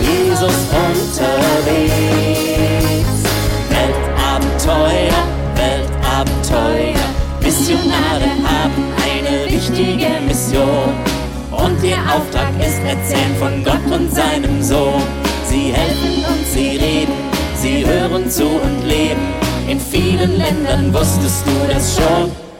Jesus unterwegs. Weltabenteuer, Weltabenteuer. Missionare haben eine wichtige Mission. Und ihr Auftrag ist erzählen von Gott und seinem Sohn. Sie helfen und sie reden, sie hören zu und leben. In vielen Ländern wusstest du das schon.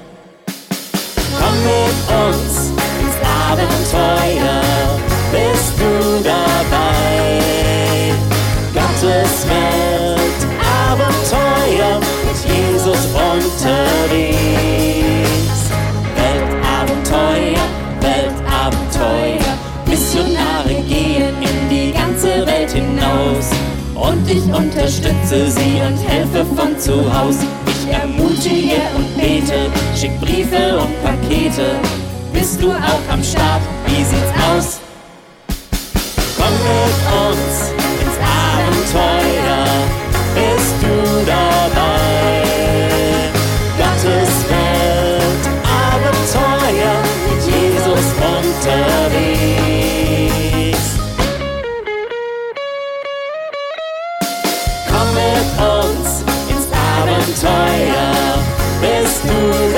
Gottes Welt, Abenteuer, mit Jesus unterwegs. Weltabenteuer, Weltabenteuer, Missionare gehen in die ganze Welt hinaus. Und ich unterstütze sie und helfe von zu Haus. Ich ermutige und bete, schick Briefe und Pakete. Bist du auch am Start? Wie sieht's aus? Abenteuer bist du.